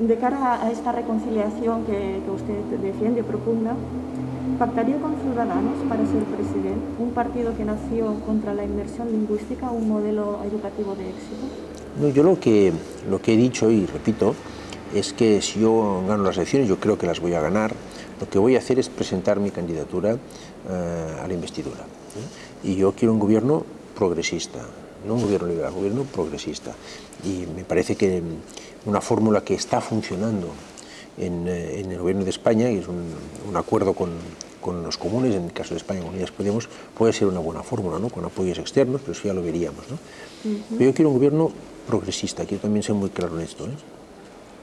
De cara a esta reconciliación que, que usted defiende, propugna, ¿pactaría con Ciudadanos para ser presidente? Un partido que nació contra la inmersión lingüística, un modelo educativo de éxito. No, yo lo que, lo que he dicho y repito es que si yo gano las elecciones, yo creo que las voy a ganar, lo que voy a hacer es presentar mi candidatura eh, a la investidura. ¿eh? Y yo quiero un gobierno progresista, no un gobierno liberal, un gobierno progresista. Y me parece que una fórmula que está funcionando en, eh, en el gobierno de España, y es un, un acuerdo con, con, los comunes, en el caso de España con Unidas Podemos, puede ser una buena fórmula, ¿no? con apoyos externos, pero eso ya lo veríamos. ¿no? Uh -huh. Pero yo quiero un gobierno progresista, quiero también ser muy claro en esto. ¿eh?